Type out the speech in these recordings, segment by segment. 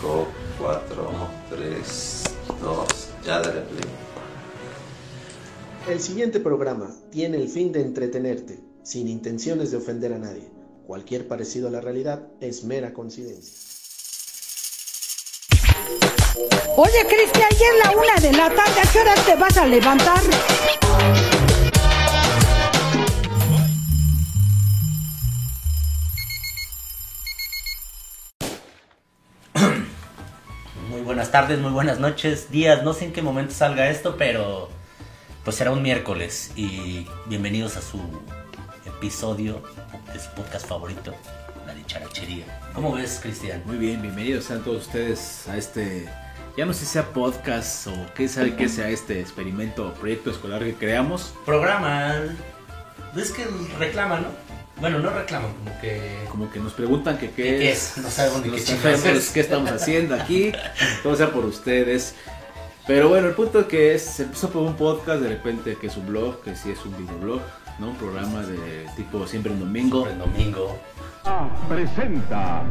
5, 4, 3, 2, ya dale play. El siguiente programa tiene el fin de entretenerte, sin intenciones de ofender a nadie. Cualquier parecido a la realidad es mera coincidencia. Oye, Cristian, ya es la una de la tarde. ¿A qué hora te vas a levantar? Buenas tardes, muy buenas noches, días, no sé en qué momento salga esto, pero pues será un miércoles y bienvenidos a su episodio de su podcast favorito, la dicharachería. ¿Cómo ves, Cristian? Muy bien, bienvenidos sean todos ustedes a este, ya no sé si sea podcast o qué sabe que sea este experimento o proyecto escolar que creamos. Programa, es que reclaman, ¿no? Bueno, no reclaman, como que... Como que nos preguntan que qué, ¿Qué- qué es? No sabemos ni qué chingados enfermos, es. qué estamos haciendo aquí, todo sea por ustedes. Pero bueno, el punto es que es, se empezó por un podcast, de repente que es un blog, que sí es un videoblog, ¿no? Un programa de tipo siempre en domingo. El domingo. Presenta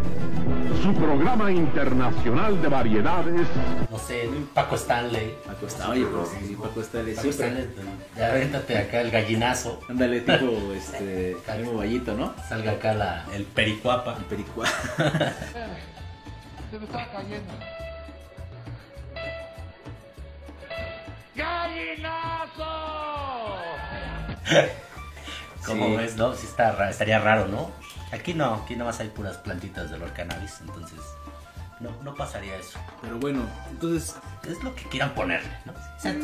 su programa internacional de variedades No sé, Paco Stanley. Paco oye, pues sí, Paco está Paco siempre. Stanley, ya avéntate acá el gallinazo. Ándale, tipo, este, Jaime Vallito, ¿no? Salga acá la, el pericuapa. El pericua. Se me está cayendo. ¿Cómo Sí. ves, no? Sí está estaría raro, ¿no? Aquí no, aquí nomás hay puras plantitas de olor cannabis, entonces no, no pasaría eso. Pero bueno, entonces Es lo que quieran ponerle, ¿no? O sea,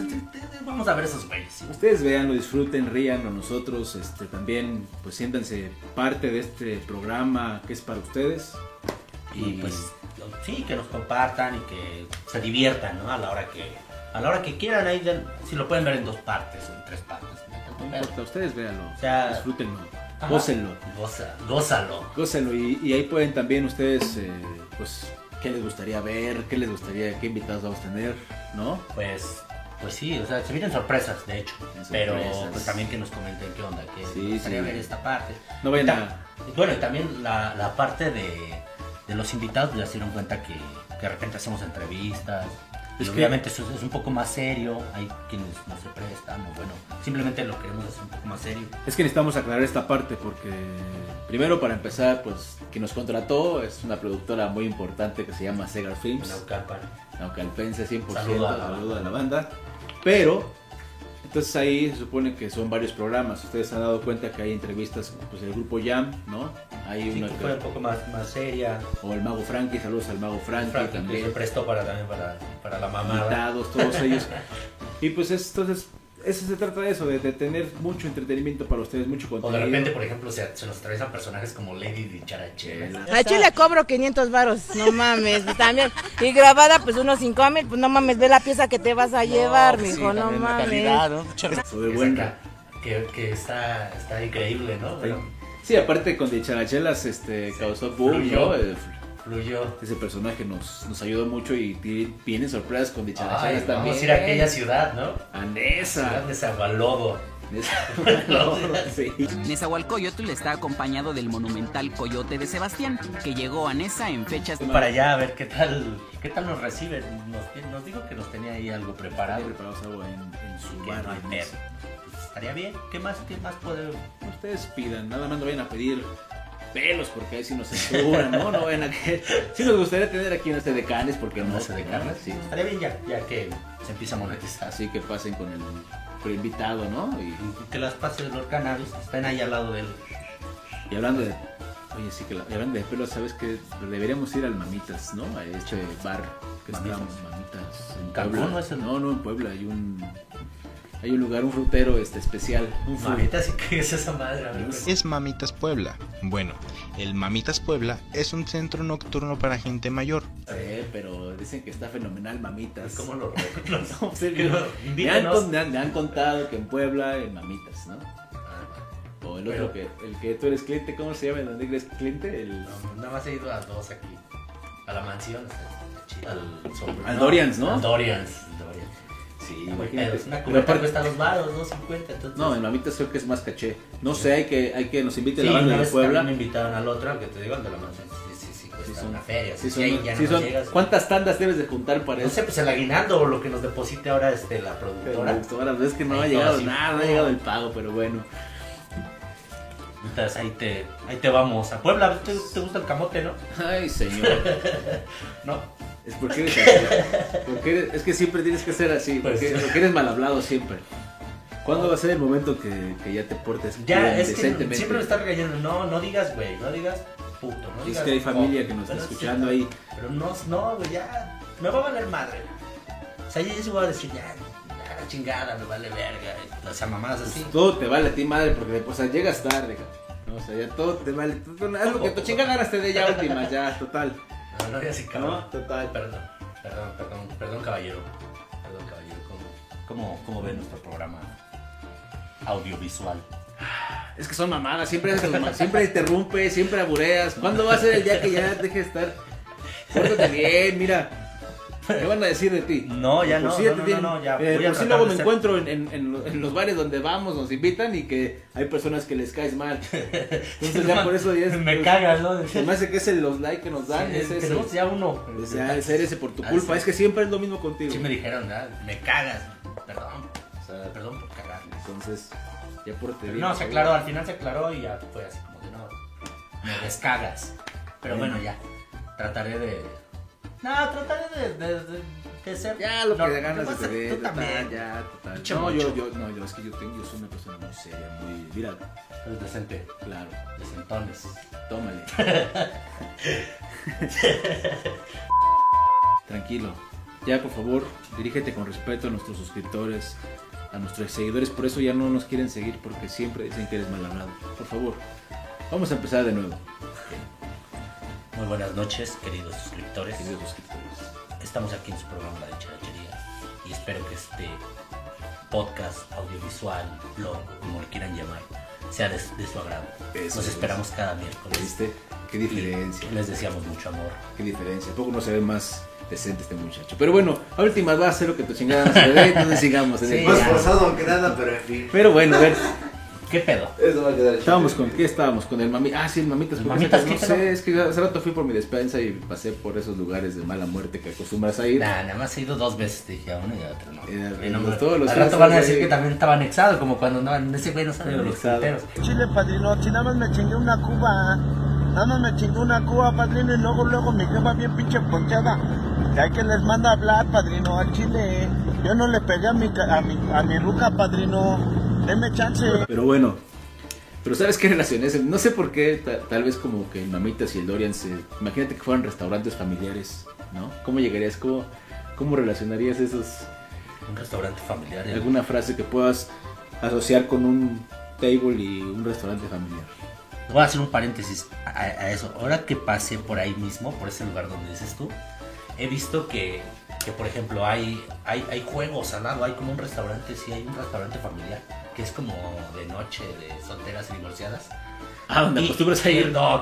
vamos a ver esos güeyes. ¿sí? ustedes vean, lo disfruten, rían, o nosotros este, también, pues siéntanse parte de este programa que es para ustedes. Y pues sí, que nos compartan y que se diviertan, ¿no? A la hora que a la hora que quieran, ahí si lo pueden ver en dos partes o en tres partes. ¿no? Importa, ustedes véanlo, O sea, disfrútenlo, Ajá. gócenlo, Goza, gózalo. gócenlo y, y ahí pueden también ustedes, eh, pues, qué les gustaría ver, qué les gustaría, qué invitados vamos a tener, ¿no? Pues, pues sí, o sea, se vienen sorpresas, de hecho. Sorpresas. Pero pues también que nos comenten qué onda, que Sí, gustaría sí. ver esta parte. No vayan a... Bueno, y también la, la parte de, de los invitados, ya se dieron cuenta que, que de repente hacemos entrevistas. Es que- obviamente eso es un poco más serio, hay quienes no se prestan, o bueno, simplemente lo queremos hacer un poco más serio. Es que necesitamos aclarar esta parte porque primero para empezar, pues quien nos contrató es una productora muy importante que se llama Segar Films, Naucalpan. Naucalpense 100%, Saludo a la saludo a la banda. Pero entonces ahí se supone que son varios programas. Ustedes han dado cuenta que hay entrevistas, pues el grupo Jam, ¿no? Hay Sí, una que fue un poco más, más seria. o el Mago Frankie, saludos al Mago Frankie, Frankie, que también. se prestó para, también para, para la mamada. invitados, todos ellos. Y pues es- entonces eso se trata de eso, de, de tener mucho entretenimiento para ustedes, mucho O contenido. de repente, por ejemplo, se, se nos atraviesan personajes como Lady Dicharachela. A Chile cobro 500 varos, no mames, pues, también. Y grabada, pues unos 5 mil, pues no mames, ve la pieza que te vas a llevar, pues sí, mijo, no mames. calidad, ¿no? Eso de Es buen- acá, que, que está, está increíble, ¿no? Pero Sí, aparte con Dicharachelas este, causó boom, fluyó. ¿no? Fluyó. Ese personaje nos, nos ayudó mucho y vienen sorpresas con Ay, Dicharachelas vamos también. a ir a aquella ciudad, ¿no? A Ciudad Nesa. de Zagualodo. sí. Nezahualcóyotl está acompañado del monumental Coyote de Sebastián, que llegó a Nesa en fechas para allá a ver qué tal, qué tal nos reciben. Nos, nos dijo que nos tenía ahí algo preparado. Preparados algo en, en su Que bar. no. Pues estaría bien. ¿Qué más, qué más puede...? Ustedes pidan, nada más no vayan a pedir pelos porque ahí sí nos censuran, ¿no? No vayan a que... Sí nos gustaría tener aquí en este de canes porque no No se de carne. Sí. Estaría bien ya, ya que se empieza a monetizar. Así que pasen con el, con el invitado, ¿no? Y, Que las pases los cannabis estén ahí al lado de él. y hablando de... Oye, sí que la- hablando de pelos, ¿sabes que Deberíamos ir al Mamitas, ¿no? A este bar que está Mamitas. Mamitas. En Puebla. ¿no es el- No, no, en Puebla hay un... Hay un lugar, un frutero este especial. Un fru- Mamita, sí que es esa madre, es Mamitas Puebla? Bueno, el Mamitas Puebla es un centro nocturno para gente mayor. Sí, pero dicen que está fenomenal Mamitas. ¿Cómo lo No, me, han, me han- me han contado que en Puebla, en Mamitas, ¿no? O el otro Pero- que, el que tú eres cliente, ¿cómo se llama? ¿El donde eres cliente? El, No, nada más he ido a dos aquí. A la mansión. Al, sobre- Al Dorians, ¿no? Al Dorians. Dorians. Sí, Pero imagínate. es una cubeta cuesta dos baros, dos cincuenta. Entonces... no, en Mamitas creo que es más caché. No sé, hay que, hay que nos invite Sí, la banda de Puebla. me invitaron al otro, al que te digo, al de la mansión. Sí, sí, sí. cuesta cuesta Sí son- una feria. Sí Sí, son- ya sí no son- llegas. ¿Cuántas tandas debes de juntar para No eso? sé, pues el aguinaldo o lo que nos deposite ahora este, la productora. me gustó, ahora ves que no Ahí ha llegado nada, no ha llegado el pago, pero bueno. Entonces ahí te, ahí te vamos. A Puebla, ¿te, te gusta el camote, no? Ay, señor. No. Es porque eres así. Porque eres- es que siempre tienes que ser así. Pues Porque, eres mal hablado siempre. ¿Cuándo va a ser el momento que, que ya te portes Ya, es que siempre me están regañando. No, no digas, güey, no digas puto. No Es digas que hay familia que nos está sí, escuchando ahí. Pero no, no, güey, ya. Me va a valer madre. O sea, yo sí voy a decir, ya, ya la chingada, me vale verga. O sea, mamadas así. Todo te vale a ti, madre, porque o sea, llegas tarde. ¿no? O sea, ya todo te vale. Haz lo que tu chinga ganas te dé ya última, ya, total. No, no, ya sí, cabrón. No, total. Perdón, perdón, perdón, perdón, caballero. Perdón, caballero. ¿Cómo, cómo, cómo ve nuestro programa audiovisual? Es que son mamadas, siempre, siempre interrumpes, siempre abureas. ¿Cuándo va a ser el día que ya deje de estar? Pórtate bien, mira. ¿Qué van a decir de ti? No, ya Por no, si no, te no, ya eh, por si tratar luego de me ser- encuentro en, en- en lo- en los bares donde vamos, nos invitan y que hay personas que les caes mal. Entonces ya por eso ya es... Me pues, cagas, ¿no? Se me hace que es el, los likes que nos dan. Sí, es ese. tenemos ya uno. O sea, es ese por tu Ah, culpa. Es que siempre es lo mismo contigo. Sí me dijeron, ¿verdad? me cagas. Perdón. O sea, perdón por cagar. Entonces, ya por Pero no, se aclaró, al final se aclaró y ya fue así como que no, me descagas. Pero bueno, ya, trataré de... No, trataré de, de, de, de ser... Ya lo no, que de ganas de Tú total, también. ya, total. Pinche No, yo, yo, no, yo, es que yo tengo, yo soy una persona muy seria, muy, mira, Es decente, claro, decentones. tómale. Tranquilo. Ya, por favor, dirígete con respeto a nuestros suscriptores, a nuestros seguidores. Por eso ya no nos quieren seguir porque siempre dicen que eres mal hablado. Por favor, vamos a empezar de nuevo. Muy buenas noches, queridos suscriptores. Queridos suscriptores. Estamos aquí en su programa La Charachería y espero que este podcast, audiovisual, blog, como lo quieran llamar, sea de, de su agrado. Eso Nos es. esperamos cada miércoles. ¿Viste? Qué diferencia. Y les deseamos mucho amor. Qué diferencia. Poco no se ve más decente este muchacho. Pero bueno, a últimas va a hacer lo que tu chingada se dé, entonces sigamos en Sí, el Más forzado que nada, pero en fin. Pero bueno, a ver, ¿Qué pedo? Eso va a quedar estábamos con, ¿qué estábamos? Con el mamitas. Ah, sí, el mamitas. ¿El Mamitas qué No pedo? sé, es que hace rato fui por mi despensa y pasé por esos lugares de mala muerte que acostumbras a ir. Nah, nada más he ido dos veces, dije a uno y a otro, no. Eh, Y no los- me- todos los al rato van a decir ahí. que también estaba anexado, como cuando andaban, ese güey no sabe de los. Chile, padrino, si nada más me chingué una cuba, nada más me chingué una cuba, padrino, y luego, luego mi jefa bien pinche ponchada. Ya que les manda a hablar, padrino, al chile. Yo no le pegué a mi, ca- a mi, a mi ruca, padrino. Deme chance. Pero bueno, pero ¿sabes qué relación es? No sé por qué, ta- tal vez como que el Mamitas y el Dorian se... Imagínate que fueran restaurantes familiares, ¿no? ¿Cómo llegarías? ¿Cómo, cómo relacionarías esos... Un restaurante familiar. ¿eh? alguna frase que puedas asociar con un table y un restaurante familiar? Voy a hacer un paréntesis a, a eso. Ahora que pasé por ahí mismo, por ese lugar donde dices tú, he visto que, que, por ejemplo, hay, hay, hay juegos al lado, hay como un restaurante, sí, hay un restaurante familiar, que es como de noche, de solteras y divorciadas. Ah, donde Y- acostumbras a ir. No,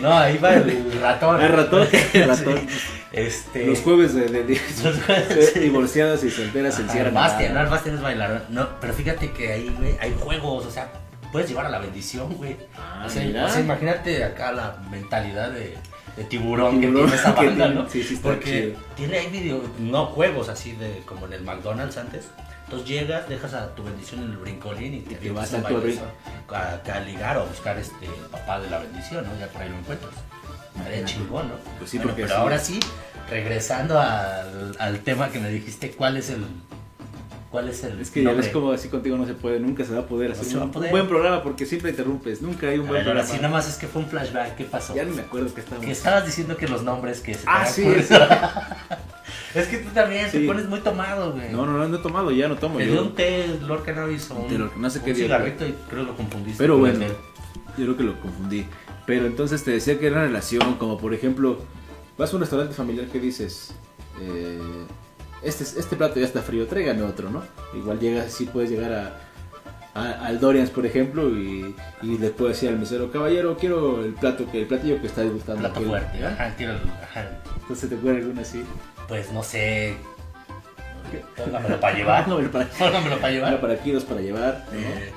no, ahí va el ratón. El ratón, el ratón. Sí. Este... Los jueves de, de- de- Los jueves, sí. divorciadas y solteras se Ajá, encierran. el Bastian, no, el Bastian es bailar. No, pero fíjate que ahí, güey, hay juegos, o sea, puedes llevar a la bendición, güey. Ah, o, sea, mira. o sea, imagínate acá la mentalidad de, de tiburón, Tiburón que tiene esa banda, ¿no? sí, sí está Porque chido. tiene ahí video, no juegos así de como en el McDonald's antes. Entonces llegas, dejas a tu bendición en el brincolín y te, te vas a baile a, a ligar o a buscar este papá de la bendición, ¿no? Ya por ahí lo encuentras. Estaría chingón, ¿no? Pues sí, Bueno, pero sí. ahora sí, regresando al, al tema que me dijiste, ¿cuál es el cuál es el Es que ya ves como así contigo no se puede, nunca se va a poder hacer se va un, a poder. buen programa porque siempre interrumpes, nunca hay un A buen ver, ahora programa. sí, nada más es que fue un flashback, ¿qué pasó? Ya no me acuerdo que estábamos. Que estabas diciendo que los nombres que se Ah, sí, ocurrido. es que tú también Sí. te pones muy tomado, güey. No, no, no, no he tomado, ya no tomo. Te yo. dio un té, Lord Cannabis o Un un, no sé qué un dio, cigarrito y creo que lo confundiste. Pero bueno, yo creo que lo confundí. Pero entonces te decía que era una relación, como por ejemplo, vas a un restaurante familiar que dices, eh, este, este plato ya está frío, tráigame otro, ¿no? Igual llegas así, puedes llegar a, a- al Dorians, por ejemplo, y, y le puedes decir al mesero, caballero, quiero el plato que el platillo que está gustando. plato aquí". fuerte. ¿Ah? Ajá, quiero ajá. Entonces te ocurre alguna así. Pues no sé. Póngamelo para llevar. Póngamelo para- Póngamelo para llevar. Para aquí, dos para llevar. ¿no? Eh,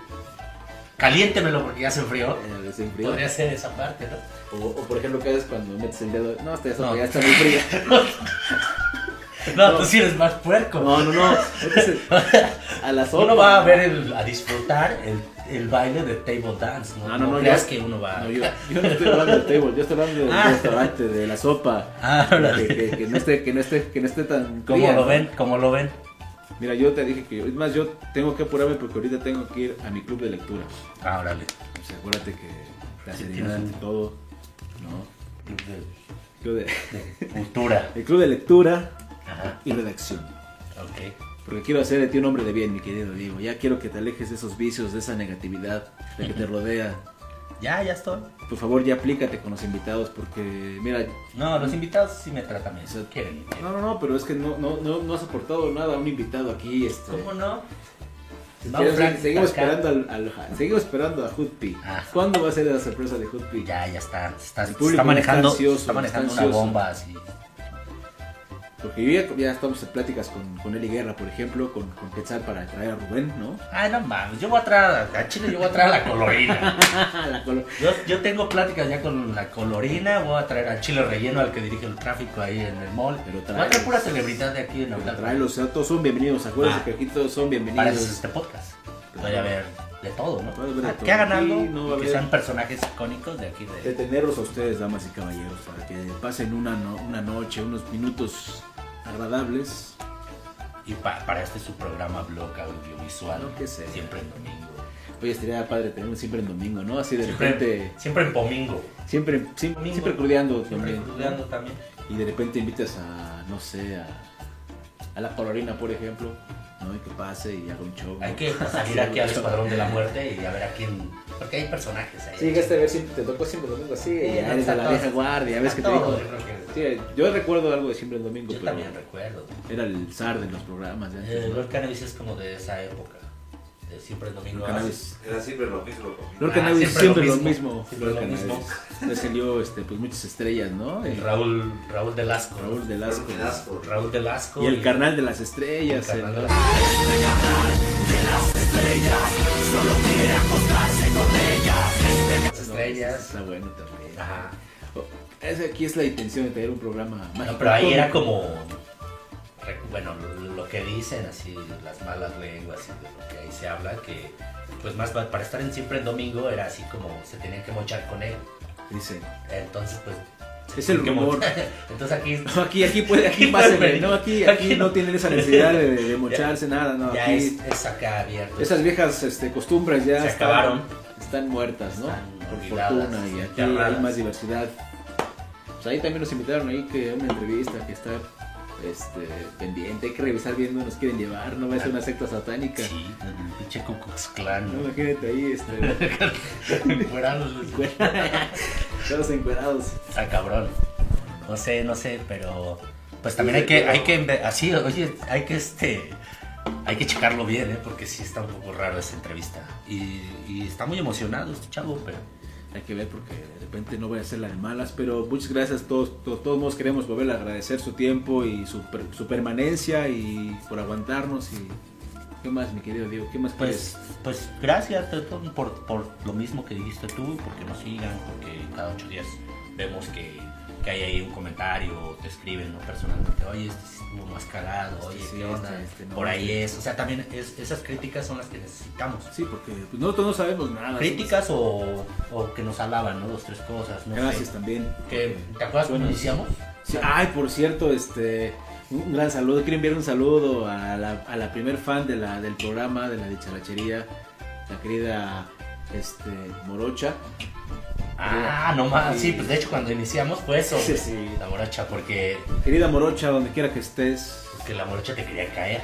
Caliéntemelo porque ya se enfrió. Eh, se enfrió. Podría ser esa parte, ¿no? O, o, por ejemplo, ¿qué haces cuando metes el dedo? No, esta sopa No. ya está muy fría. No, No. tú sí eres más puerco. No, no, no. Entonces, a la sopa. Uno va a ver, el, a disfrutar el, el baile de table dance. No, No, no, no, creas yo- que uno va No, yo, yo no estoy hablando del table, yo estoy hablando del Ah. restaurante, de la sopa. Ah, que, que, que no esté, que no esté, que no esté tan Como fría, lo ven, como lo ven. Mira, yo te dije que es más, yo tengo que apurarme porque ahorita tengo que ir a mi club de lectura. Ah, órale. Sea, acuérdate que la Sí, seriedad y todo, ¿no? Club de, Cultura. el club de lectura Ajá. y redacción. Ok. Porque quiero hacer de ti un hombre de bien, mi querido Diego. Ya quiero que te alejes de esos vicios, de esa negatividad, de que te rodea. Ya, ya estoy. Por favor, ya aplícate con los invitados porque, mira, No, los invitados sí me tratan bien. Quieren. quieren. No, no, no, pero es que no, no, no, no has aportado nada a un invitado aquí. Este. ¿Cómo no? Vamos a- seguimos esperando al, al- seguimos esperando a Hoodpie. Ah. ¿Cuándo va a ser la sorpresa de Hoodpie? Ya, ya está. Está, El público está manejando, está ansioso, está manejando está una bomba así. Porque ya, ya estamos en pláticas con, con Eli Guerra, por ejemplo, con, con Quetzal para traer a Rubén, ¿no? Ay, no mames. Yo voy a traer a, a Chile, yo voy a traer a la colorina. La colo- Yo, yo tengo pláticas ya con la colorina. Voy a traer a Chile Relleno, al que dirige el tráfico ahí en el mall. Pero voy a traer trae- pura celebridad de aquí en para Autla. traerlos, o sea, todos son bienvenidos. Acuérdense Ah. que aquí todos son Para bienvenidos. este podcast. Voy a ver de todo, ¿no? Ver de Ah, todo. Que hagan algo no que sean personajes icónicos de aquí De de... tenerlos a ustedes, damas y caballeros, para que pasen una, no- una noche, unos minutos agradables. Y pa- para este su programa blog audiovisual. No, qué sé. Siempre en domingo. Oye, estaría padre tener un siempre en domingo, ¿no? Así de Siempre, repente, siempre en domingo. siempre, siempre, Domingo. siempre crudeando Siempre también. crudeando también. Y de repente invitas a, no sé, a, a la colorina, por ejemplo, ¿no? Y que pase y haga un show. Hay ¿no? que salir aquí al Escuadrón de la Muerte y a ver a quién... Porque hay personajes ahí. Sí, llegaste a ver siempre, te tocó siempre domingo así, Sí, ya eres de la vieja guardia, ves que te dijo. Sí, yo recuerdo algo de siempre el domingo, Yo pero también recuerdo. era el zar de los programas de antes. Eh, ¿no? Lord Cannabis es como de esa época. De siempre el domingo. Lord Cannabis. Era siempre lo mismo. lo mismo. Lord Ah, Cannabis siempre siempre, lo lo mismo. mismo. Siempre Lord lo mismo. Cannabis. Le salió este, pues, muchas estrellas, ¿no? Y El Raúl, Raúl Delasco. Raúl Velasco. Velasco. Raúl Delasco. Y el carnal de las estrellas. El carnal de las- Las estrellas. Está bueno también. Ajá. Esa aquí es la intención de tener un programa mágico. No, pero ahí era como. Bueno, lo- que dicen, así, las malas lenguas y de lo que ahí se habla, que pues más pa- para estar en siempre en domingo era así como se tenían que mochar con él. Dice. Entonces, pues. Es el rumor. Entonces aquí. No, aquí, aquí puede, aquí Aquí no, aquí, aquí no tienen esa necesidad de, de mocharse nada, no, ya aquí es, es acá abierto. esas viejas este, costumbres ya Se acabaron. Están muertas, ¿no? Están Por olvidadas, fortuna y aquí hay más diversidad. Pues ahí también nos invitaron ahí que una entrevista que está este, pendiente, hay que revisar bien dónde nos quieren llevar, no va a ser una secta satánica. Sí, el pinche Ku Klux Klan, No, imagínate ahí, este, Encuerados, todos encuerados. Está cabrón. No sé, no sé, pero pues también hay que, hay que, así, oye, hay que este, hay que checarlo bien, ¿eh? porque sí está un poco raro esa entrevista. Y, y está muy emocionado este chavo, pero Hay que ver porque de repente no voy a hacer la de malas, pero muchas gracias a todos, todos, todos modos queremos volver a agradecer su tiempo y su, su permanencia y por aguantarnos y ¿qué más mi querido Diego? ¿Qué más pues, pues gracias por, por lo mismo que dijiste tú, porque nos sigan, porque cada ocho días vemos que, que hay ahí un comentario, o te escriben ¿no? personalmente, oye, este sí estuvo más cagado, oye, sí, ¿qué onda? este, este no, por ahí este- es, o sea, también es- esas críticas son las que necesitamos. Sí, porque pues, nosotros no sabemos nada. Críticas o, o que nos alaban, ¿no? Dos, tres cosas, no Gracias sé. también. Que, ¿Te acuerdas cuando iniciamos? Sí, ay, por cierto, este, un gran saludo. Quiero enviar un saludo a la, a la primer fan de la, del programa, de la dicharachería, la querida este, Morocha. Ah, no más. Sí, pues de hecho cuando iniciamos fue eso. Sí, sí. La morocha, porque, Querida Morocha, donde quiera que estés. porque la morocha te quería caer.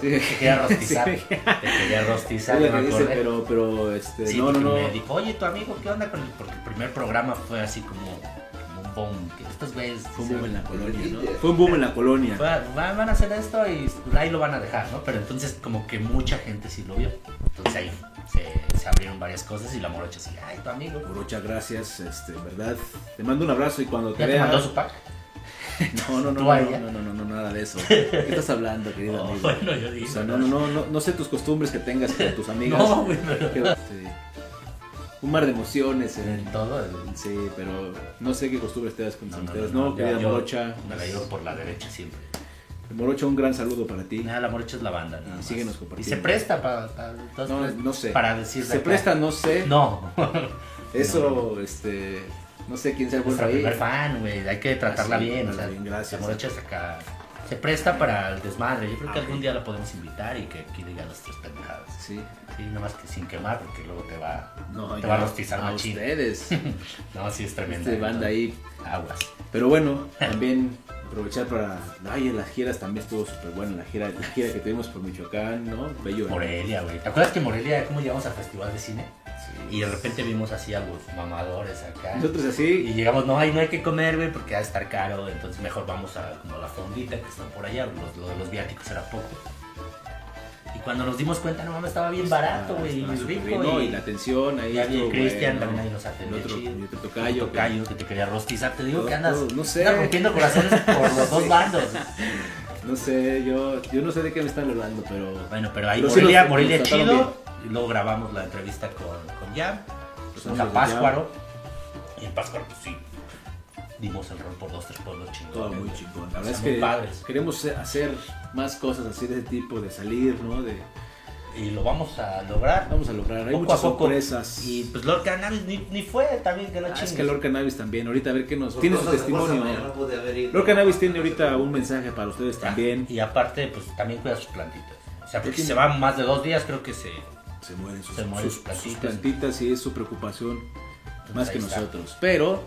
Sí. Te quería rostizar. Sí. Te quería rostizar. Que dice, pero, pero, este, no, no, no. Me dijo, oye, tu amigo, ¿qué onda con el? Porque el primer programa fue así como, boom. Que estos güeyes. Fue un boom en la colonia, ¿no? Fue un boom en la colonia. Va- va- van a hacer esto y ahí lo van a dejar, ¿no? Pero entonces como que mucha gente sí lo vio. Entonces ahí se, se abrieron varias cosas y la morocha así, ay, tu amigo. Morocha, gracias, este, verdad. Te mando un abrazo y cuando te ¿Ya te mandó su pack? No, no, no, ¿Tú no, no, no, nada de eso. ¿Qué estás hablando, querido No, amigo? bueno, yo digo, O sea, ¿no? no, no, no, sé tus costumbres que tengas con tus amigas. No, güey, pero- Que, un mar de emociones. eh. En todo. el- Sí, pero no sé qué costumbres te das con No, no, ustedes. no, No, yo- Morocha. Me la llevo por la derecha siempre. Morocha, un gran saludo para ti. Nada, la morocha es la banda. nada más. síguenos Y compartiendo. se presta para. No, no sé. Para decir. Se presta, no sé. No. Eso, este. No sé quién sea el ahí. primer fan, güey. Hay que tratarla Ah, sí, bien. O sea, bien, gracias. La morocha es acá. Se presta para el desmadre. Yo creo que algún día la podemos invitar y que aquí diga las tres pendejadas. Sí. Sí, nada más que sin quemar, porque luego te va, No, te va a rostizar a machín. ustedes. no, sí es tremenda. Este banda ahí. Aguas. Pero bueno, también aprovechar para. Ay, en las giras también estuvo súper buena. La gira, la gira que tuvimos por Michoacán, ¿no? Bello. Morelia, güey. ¿Te acuerdas que Morelia, cómo llegamos al festival de cine? Y de repente vimos así a los mamadores acá. Nosotros así. Y llegamos, no, ahí no hay que comer, güey, porque va a estar caro. Entonces mejor vamos a, como a la fondita que está por allá. Los, lo de los viáticos era poco. Y cuando nos dimos cuenta, no mames, estaba bien barato, güey. Súper rico. bien, ¿no? y, Y la atención ahí. y había estuvo Cristian, bueno. también ahí nos atendió El otro, el otro tocayo. Tu tocayo que te quería rostizar. Te digo Todo, que andas, no sé. andas rompiendo corazones por los dos Sí. bandos. No sé, yo, yo no sé de qué me están hablando, pero. Bueno, pero ahí Pero sí Morelia, nos- Morelia nos trataron chido. Y luego grabamos la entrevista con Jam. Los Fuimos a amigos de Páscuaro. Y en Páscuaro, pues sí. Dimos el rol por dos, tres pueblos chingones. Todo muy chingón. La verdad es que padres. queremos hacer más cosas así de ese tipo, de salir, ¿no? De, Y lo vamos a lograr. vamos a lograr. Hay poco muchas a poco. sorpresas. Y pues Lord Cannabis ni, ni fue también que no Ah, es que Lord Cannabis también. Ahorita a ver qué nos. Por Tiene su testimonio. no pude haber ido. Lord Cannabis tiene ahorita un mensaje para ustedes también. Y aparte, pues también cuida sus plantitas. O sea, porque si se van más de dos días, creo que se... Se mueren sus, Se mueren sus- sus sus plantitas. plantitas y es su preocupación más ahí que está. nosotros. Pero,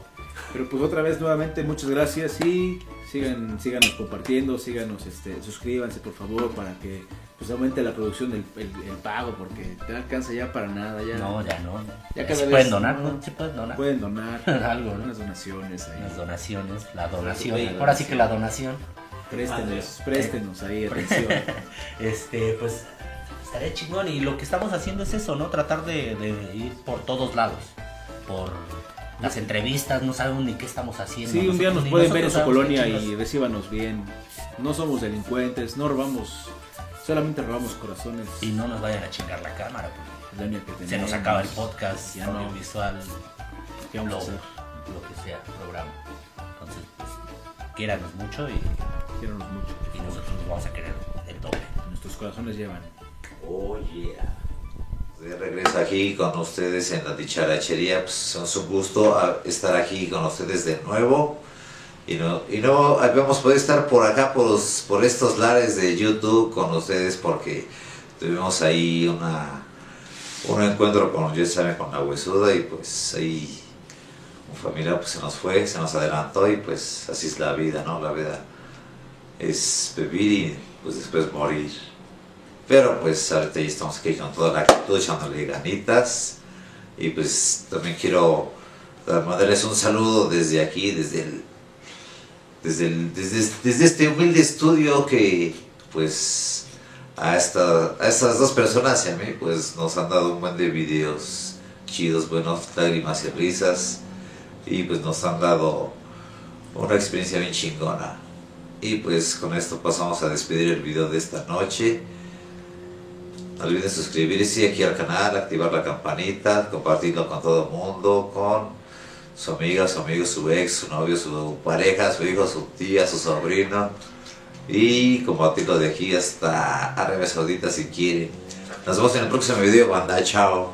pero pues otra vez nuevamente muchas gracias y sigan, síganos compartiendo, síganos, este, suscríbanse por favor para que pues aumente la producción del el, el pago porque te alcanza ya para nada ya. No, ya no. Ya cada se vez- pueden donar, no. Sí pueden donar. Pueden donar Algo, ¿no? unas donaciones ahí. Las donaciones, la donación. Oye, Ahora sí que la donación. Préstenos, préstenos ahí atención. Este, pues estaría chingón. Y lo que estamos haciendo es eso, ¿no? Tratar de, de ir por todos lados. Por las entrevistas, no sabemos ni qué estamos haciendo. Sí, un día nos pueden ver en su colonia y recíbanos bien. No somos delincuentes, no robamos, solamente robamos corazones. Y no nos vayan a chingar la cámara. porque la que se nos acaba el podcast, Ya no. audiovisual, ¿Qué vamos a lo, lo que sea, programa. Entonces, pues, quiéranos mucho y, Quiéranos mucho. y nosotros nos vamos a querer el doble. Nuestros corazones llevan. Oh yeah. De regreso aquí con ustedes en la dicharachería. Pues es un gusto ah, estar aquí con ustedes de nuevo. Y no, y no habíamos podido estar por acá, por, por estos lares de YouTube con ustedes porque tuvimos ahí una, un encuentro con, ya saben, con la huesuda y pues ahí un familiar pues se nos fue, se nos adelantó y pues así es la vida, ¿no? La vida es vivir y pues después morir. Pero pues ahorita ya estamos aquí con toda la actitud, echándole ganitas. Y pues también quiero dar- mandarles un saludo desde aquí, desde desde, desde este humilde estudio que pues a, esta, a estas dos personas y a mí pues nos han dado un buen de videos chidos, buenos, lágrimas y risas. Y pues nos han dado una experiencia bien chingona. Y pues con esto pasamos a despedir el video de esta noche. No olviden suscribirse aquí al canal, activar la campanita, compartirlo con todo el mundo, con su amiga, su amigo, su ex, su novio, su pareja, su hijo, su tía, su sobrino. Y compartirlo de aquí hasta Arabia Saudita si quieren. Nos vemos en el próximo video, banda. Chao.